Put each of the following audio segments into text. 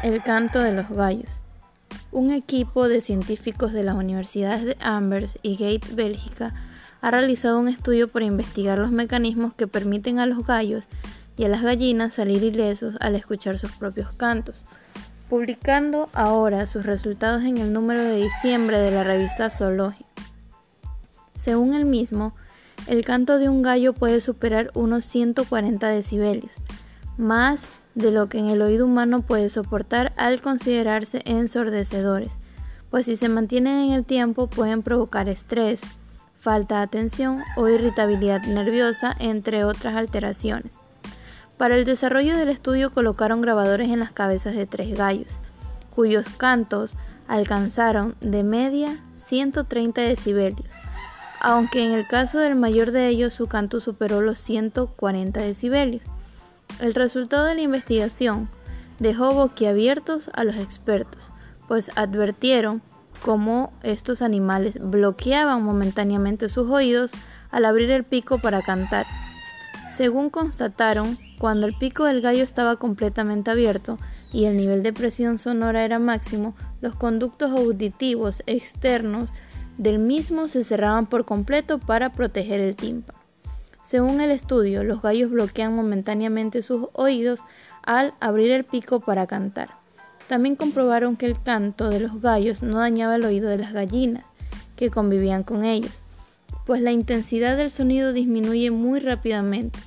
El canto de los gallos. Un equipo de científicos de las universidades de Amherst y Gate, Bélgica, ha realizado un estudio para investigar los mecanismos que permiten a los gallos y a las gallinas salir ilesos al escuchar sus propios cantos, publicando ahora sus resultados en el número de diciembre de la revista Zoológica. Según el mismo, el canto de un gallo puede superar unos 140 decibelios, más de lo que en el oído humano puede soportar al considerarse ensordecedores, pues si se mantienen en el tiempo pueden provocar estrés, falta de atención o irritabilidad nerviosa, entre otras alteraciones. Para el desarrollo del estudio colocaron grabadores en las cabezas de tres gallos, cuyos cantos alcanzaron de media 130 decibelios, aunque en el caso del mayor de ellos su canto superó los 140 decibelios. El resultado de la investigación dejó boquiabiertos a los expertos, pues advirtieron cómo estos animales bloqueaban momentáneamente sus oídos al abrir el pico para cantar. Según constataron, cuando el pico del gallo estaba completamente abierto y el nivel de presión sonora era máximo, los conductos auditivos externos del mismo se cerraban por completo para proteger el tímpano. Según el estudio, los gallos bloquean momentáneamente sus oídos al abrir el pico para cantar. También comprobaron que el canto de los gallos no dañaba el oído de las gallinas que convivían con ellos, pues la intensidad del sonido disminuye muy rápidamente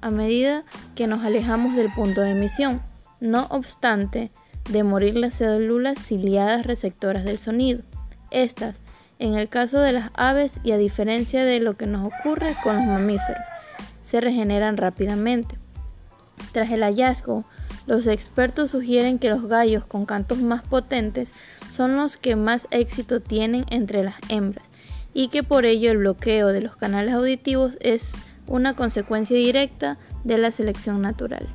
a medida que nos alejamos del punto de emisión, no obstante de morir las células ciliadas receptoras del sonido. Estas en el caso de las aves y a diferencia de lo que nos ocurre con los mamíferos, se regeneran rápidamente. Tras el hallazgo, los expertos sugieren que los gallos con cantos más potentes son los que más éxito tienen entre las hembras y que por ello el bloqueo de los canales auditivos es una consecuencia directa de la selección natural.